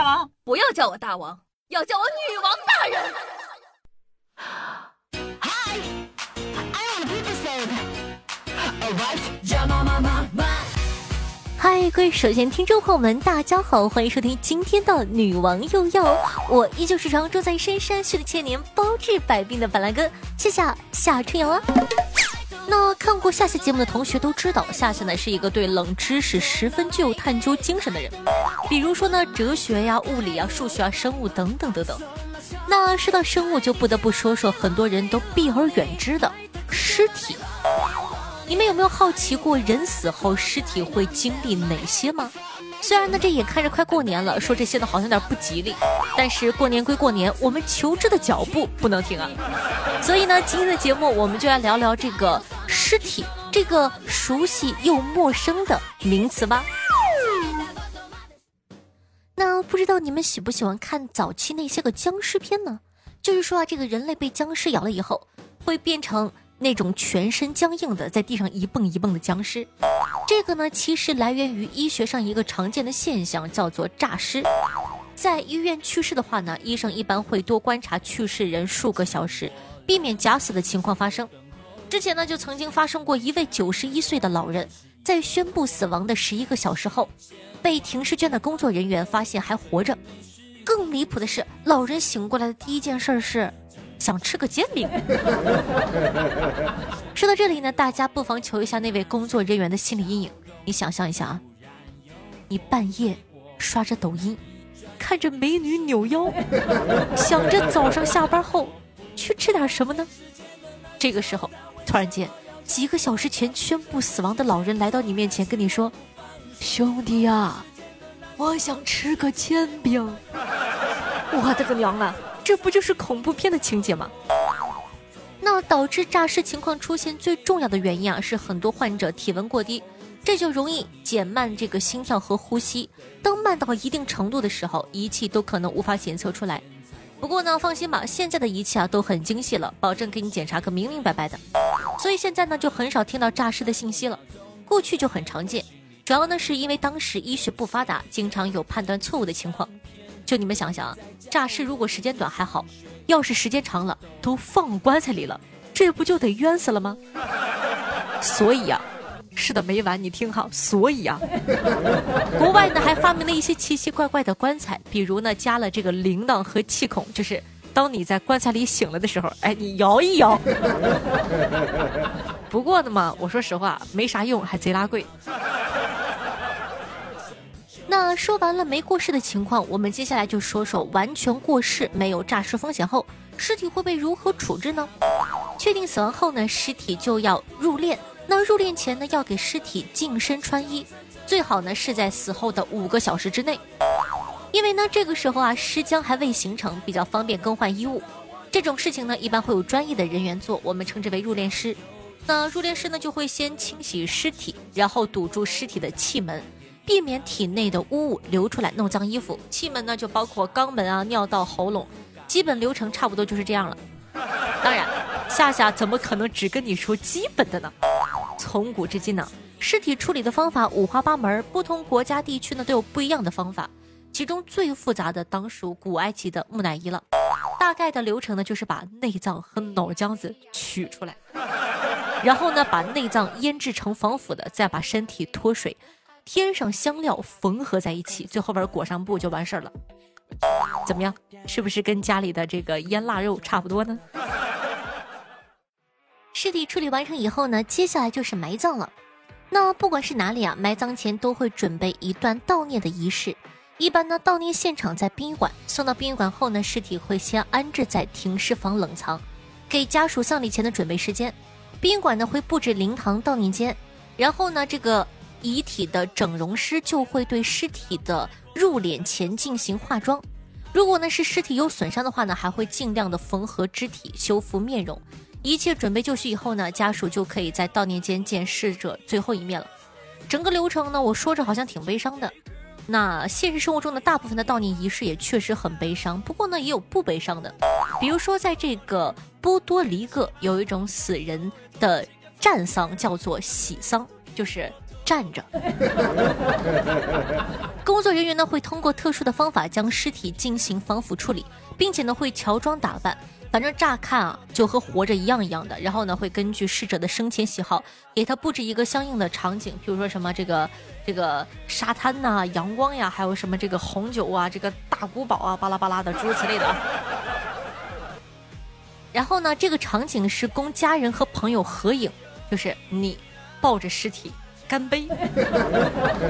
大王，不要叫我大王，要叫我女王大人。嗨，各位首先听众朋友们，大家好，欢迎收听今天的女王又要，我依旧是常住在深山训了千年、包治百病的板蓝根，谢谢夏春阳啊。那看过夏夏节目的同学都知道，夏夏呢是一个对冷知识十分具有探究精神的人，比如说呢哲学呀、物理啊、数学啊、生物等等等等。那说到生物，就不得不说说很多人都避而远之的尸体。你们有没有好奇过，人死后尸体会经历哪些吗？虽然呢，这眼看着快过年了，说这些呢好像有点不吉利，但是过年归过年，我们求知的脚步不能停啊。所以呢，今天的节目我们就来聊聊这个尸体这个熟悉又陌生的名词吧。那不知道你们喜不喜欢看早期那些个僵尸片呢？就是说啊，这个人类被僵尸咬了以后，会变成。那种全身僵硬的，在地上一蹦一蹦的僵尸，这个呢，其实来源于医学上一个常见的现象，叫做诈尸。在医院去世的话呢，医生一般会多观察去世人数个小时，避免假死的情况发生。之前呢，就曾经发生过一位九十一岁的老人，在宣布死亡的十一个小时后，被停尸间的工作人员发现还活着。更离谱的是，老人醒过来的第一件事是。想吃个煎饼。说到这里呢，大家不妨求一下那位工作人员的心理阴影。你想象一下啊，你半夜刷着抖音，看着美女扭腰，想着早上下班后去吃点什么呢？这个时候，突然间，几个小时前宣布死亡的老人来到你面前，跟你说：“兄弟呀，我想吃个煎饼。” 我的个娘啊！这不就是恐怖片的情节吗？那导致诈尸情况出现最重要的原因啊，是很多患者体温过低，这就容易减慢这个心跳和呼吸。当慢到一定程度的时候，仪器都可能无法检测出来。不过呢，放心吧，现在的仪器啊都很精细了，保证给你检查个明明白白的。所以现在呢，就很少听到诈尸的信息了。过去就很常见，主要呢是因为当时医学不发达，经常有判断错误的情况。就你们想想，诈尸如果时间短还好，要是时间长了，都放棺材里了，这不就得冤死了吗？所以啊，是的没完，你听好，所以啊，国外呢还发明了一些奇奇怪怪的棺材，比如呢加了这个铃铛和气孔，就是当你在棺材里醒了的时候，哎，你摇一摇。不过呢嘛，我说实话，没啥用，还贼拉贵。那说完了没过世的情况，我们接下来就说说完全过世、没有诈尸风险后，尸体会被如何处置呢？确定死亡后呢，尸体就要入殓。那入殓前呢，要给尸体净身穿衣，最好呢是在死后的五个小时之内，因为呢这个时候啊尸僵还未形成，比较方便更换衣物。这种事情呢一般会有专业的人员做，我们称之为入殓师。那入殓师呢就会先清洗尸体，然后堵住尸体的气门。避免体内的污物流出来，弄脏衣服。气门呢，就包括肛门啊、尿道、喉咙，基本流程差不多就是这样了。当然，夏夏怎么可能只跟你说基本的呢？从古至今呢，尸体处理的方法五花八门，不同国家地区呢都有不一样的方法。其中最复杂的当属古埃及的木乃伊了。大概的流程呢，就是把内脏和脑浆子取出来，然后呢把内脏腌制成防腐的，再把身体脱水。添上香料缝合在一起，最后边裹上布就完事儿了。怎么样？是不是跟家里的这个腌腊肉差不多呢？尸体处理完成以后呢，接下来就是埋葬了。那不管是哪里啊，埋葬前都会准备一段悼念的仪式。一般呢，悼念现场在殡仪馆。送到殡仪馆后呢，尸体会先安置在停尸房冷藏，给家属丧礼前的准备时间。殡仪馆呢会布置灵堂悼念间，然后呢这个。遗体的整容师就会对尸体的入殓前进行化妆，如果呢是尸体有损伤的话呢，还会尽量的缝合肢体、修复面容。一切准备就绪以后呢，家属就可以在悼念间见逝者最后一面了。整个流程呢，我说着好像挺悲伤的。那现实生活中的大部分的悼念仪式也确实很悲伤，不过呢也有不悲伤的，比如说在这个波多黎各有一种死人的战丧叫做喜丧，就是。站着。工作人员呢会通过特殊的方法将尸体进行防腐处理，并且呢会乔装打扮，反正乍看啊就和活着一样一样的。然后呢会根据逝者的生前喜好，给他布置一个相应的场景，比如说什么这个这个沙滩呐、阳光呀，还有什么这个红酒啊、这个大古堡啊，巴拉巴拉的诸如此类的啊。然后呢，这个场景是供家人和朋友合影，就是你抱着尸体干杯，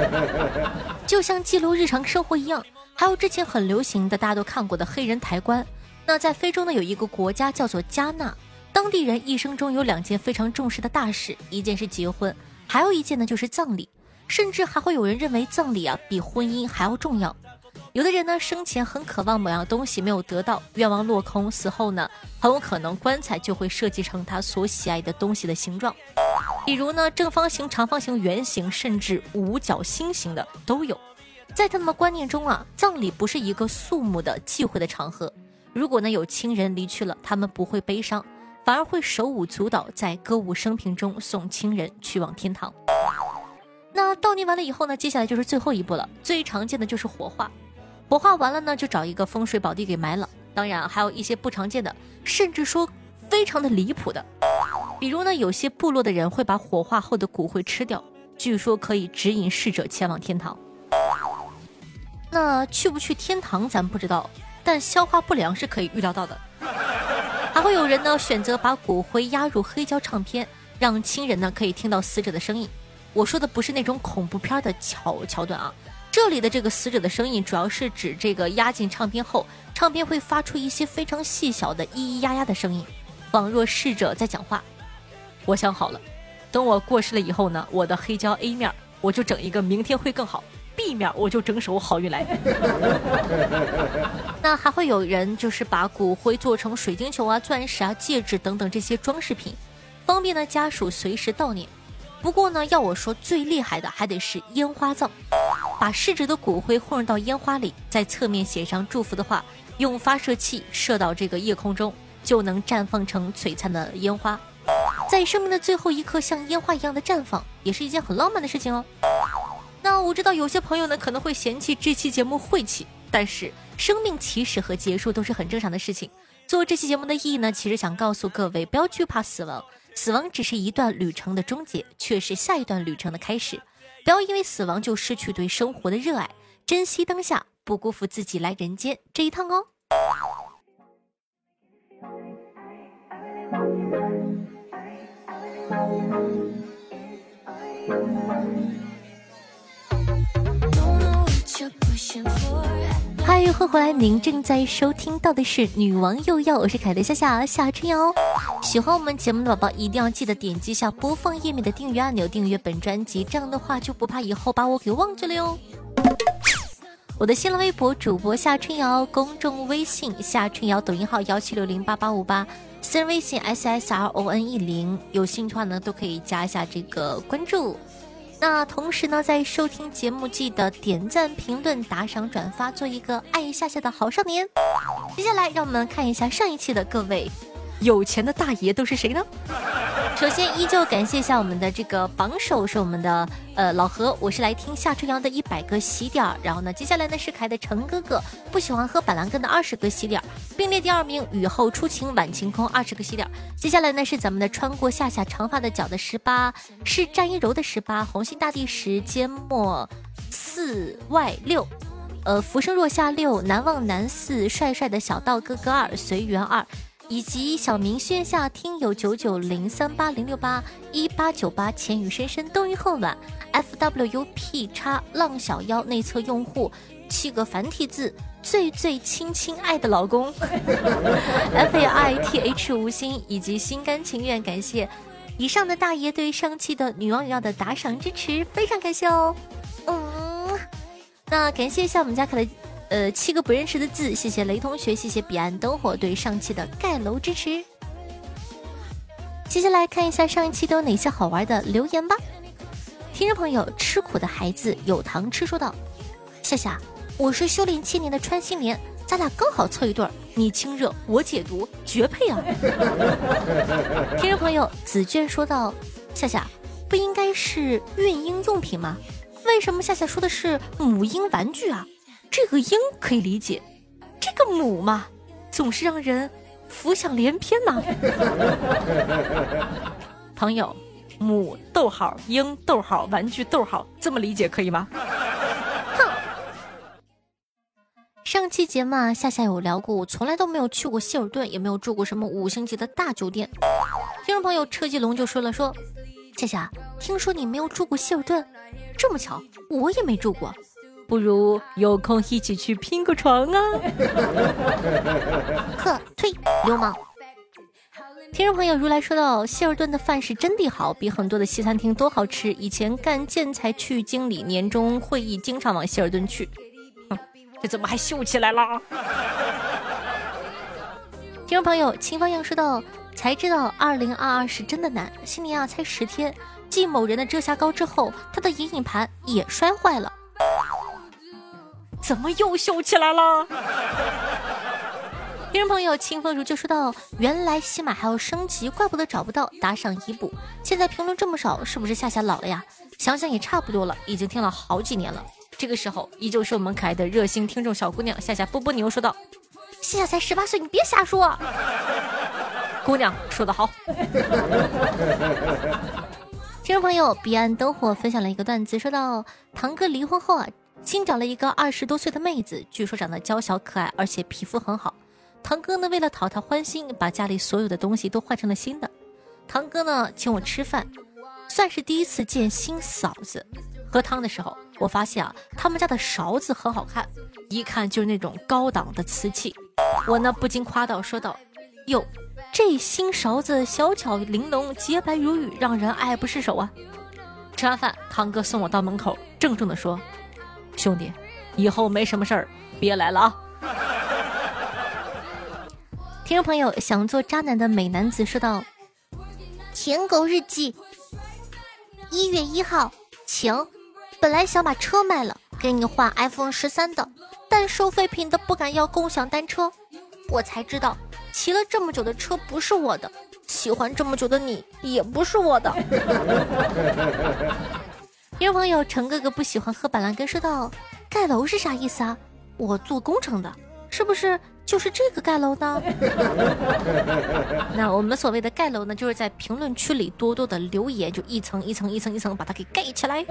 就像记录日常生活一样。还有之前很流行的，大家都看过的黑人抬棺。那在非洲呢，有一个国家叫做加纳，当地人一生中有两件非常重视的大事，一件是结婚，还有一件呢就是葬礼，甚至还会有人认为葬礼啊比婚姻还要重要。有的人呢，生前很渴望某样东西没有得到，愿望落空，死后呢，很有可能棺材就会设计成他所喜爱的东西的形状，比如呢，正方形、长方形、圆形，甚至五角星形的都有。在他们的观念中啊，葬礼不是一个肃穆的忌讳的场合。如果呢有亲人离去了，他们不会悲伤，反而会手舞足蹈，在歌舞升平中送亲人去往天堂。那悼念完了以后呢，接下来就是最后一步了，最常见的就是火化。火化完了呢，就找一个风水宝地给埋了。当然，还有一些不常见的，甚至说非常的离谱的，比如呢，有些部落的人会把火化后的骨灰吃掉，据说可以指引逝者前往天堂。那去不去天堂咱不知道，但消化不良是可以预料到的。还会有人呢选择把骨灰压入黑胶唱片，让亲人呢可以听到死者的声音。我说的不是那种恐怖片的桥桥段啊。这里的这个死者的声音，主要是指这个压进唱片后，唱片会发出一些非常细小的咿咿呀呀的声音，仿若逝者在讲话。我想好了，等我过世了以后呢，我的黑胶 A 面我就整一个明天会更好，B 面我就整首好运来。那还会有人就是把骨灰做成水晶球啊、钻石啊、戒指等等这些装饰品，方便呢家属随时悼念。不过呢，要我说最厉害的还得是烟花葬，把逝者的骨灰混入到烟花里，在侧面写上祝福的话，用发射器射到这个夜空中，就能绽放成璀璨的烟花，在生命的最后一刻像烟花一样的绽放，也是一件很浪漫的事情哦。那我知道有些朋友呢可能会嫌弃这期节目晦气，但是生命起始和结束都是很正常的事情。做这期节目的意义呢，其实想告诉各位，不要惧怕死亡。死亡只是一段旅程的终结，却是下一段旅程的开始。不要因为死亡就失去对生活的热爱，珍惜当下，不辜负自己来人间这一趟哦。嗨，欢迎回来！您正在收听到的是《女王又要》，我是凯德夏夏夏春瑶。喜欢我们节目的宝宝，一定要记得点击一下播放页面的订阅按钮，订阅本专辑，这样的话就不怕以后把我给忘记了哟。我的新浪微博主播夏春瑶，公众微信夏春瑶，抖音号幺七六零八八五八，私人微信 s s r o n e 零，有兴趣的话呢都可以加一下这个关注。那同时呢，在收听节目记得点赞、评论、打赏、转发，做一个爱一下下的好少年。接下来，让我们看一下上一期的各位有钱的大爷都是谁呢？首先，依旧感谢一下我们的这个榜首是我们的呃老何，我是来听夏春阳的一百个喜点。然后呢，接下来呢是凯的陈哥哥，不喜欢喝板蓝根的二十个喜点，并列第二名。雨后初晴晚晴空二十个喜点。接下来呢是咱们的穿过夏夏长发的脚的十八，是战一柔的十八，红星大地时间末四外六，呃浮生若夏六，难忘南四，帅帅的小道哥哥二，随缘二。以及小明线下听友九九零三八零六八一八九八浅雨深深冬雨后暖 f w u p 叉浪小妖内测用户七个繁体字最最亲亲爱的老公 f a i t h 无心以及心甘情愿感谢以上的大爷对上期的女王有要的打赏支持非常感谢哦嗯那感谢一下我们家可的。呃，七个不认识的字，谢谢雷同学，谢谢彼岸灯火对上期的盖楼支持。接下来看一下上一期都有哪些好玩的留言吧。听众朋友，吃苦的孩子有糖吃，说道：夏夏，我是修炼七年的穿心莲，咱俩刚好凑一对儿，你清热，我解毒，绝配啊！听众朋友，紫娟说道：夏夏，不应该是孕婴用品吗？为什么夏夏说的是母婴玩具啊？这个鹰可以理解，这个母嘛，总是让人浮想联翩呐。朋友，母逗号鹰逗号玩具逗号，这么理解可以吗？哼。上期节目啊，夏夏有聊过，我从来都没有去过希尔顿，也没有住过什么五星级的大酒店。听众朋友车继龙就说了说，夏夏，听说你没有住过希尔顿，这么巧，我也没住过。不如有空一起去拼个床啊！呵，退，流氓！听众朋友如来说到：“希尔顿的饭是真的好，比很多的西餐厅都好吃。以前干建材区域经理，年终会议经常往希尔顿去。哼，这怎么还秀起来了？听众朋友秦方阳说道：“才知道二零二二是真的难，新年啊才十天，继某人的遮瑕膏之后，他的眼影盘也摔坏了。怎么又秀起来了？听众朋友清风如就说到：“原来西马还要升级，怪不得找不到打赏一步。现在评论这么少，是不是夏夏老了呀？想想也差不多了，已经听了好几年了。这个时候，依旧是我们可爱的热心听众小姑娘夏夏波波牛说道：“夏夏才十八岁，你别瞎说。”姑娘说得好。听众朋友彼岸灯火分享了一个段子，说到堂哥离婚后啊。新找了一个二十多岁的妹子，据说长得娇小可爱，而且皮肤很好。堂哥呢，为了讨她欢心，把家里所有的东西都换成了新的。堂哥呢，请我吃饭，算是第一次见新嫂子。喝汤的时候，我发现啊，他们家的勺子很好看，一看就是那种高档的瓷器。我呢，不禁夸道，说道：“哟，这新勺子小巧玲珑，洁白如玉，让人爱不释手啊！”吃完饭，堂哥送我到门口，郑重地说。兄弟，以后没什么事儿，别来了啊！听众朋友，想做渣男的美男子说道：“舔狗日记，一月一号，晴。本来想把车卖了，给你换 iPhone 十三的，但收废品的不敢要共享单车，我才知道，骑了这么久的车不是我的，喜欢这么久的你也不是我的。”有朋友，陈哥哥不喜欢喝板蓝根，说道：“盖楼是啥意思啊？我做工程的，是不是就是这个盖楼呢？那我们所谓的盖楼呢，就是在评论区里多多的留言，就一层一层一层一层把它给盖起来。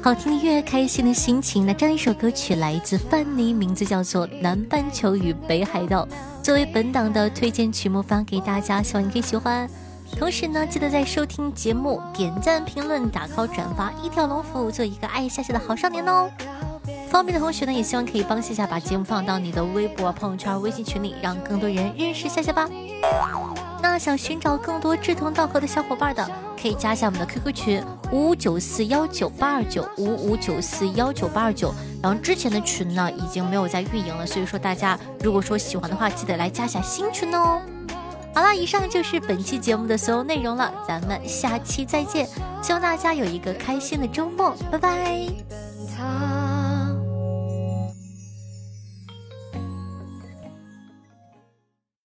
好听的音乐，开心的心情。那这样一首歌曲来自范妮，名字叫做《南半球与北海道》，作为本档的推荐曲目发给大家，希望你可以喜欢。同时呢，记得在收听节目点赞、评论、打 call、转发，一条龙服务，做一个爱夏夏的好少年哦。方便的同学呢，也希望可以帮夏夏把节目放到你的微博、朋友圈、微信群里，让更多人认识夏夏吧。那想寻找更多志同道合的小伙伴的，可以加一下我们的 QQ 群五五九四幺九八二九五五九四幺九八二九。然后之前的群呢，已经没有在运营了，所以说大家如果说喜欢的话，记得来加下新群哦。好了，以上就是本期节目的所有内容了，咱们下期再见，希望大家有一个开心的周末，拜拜。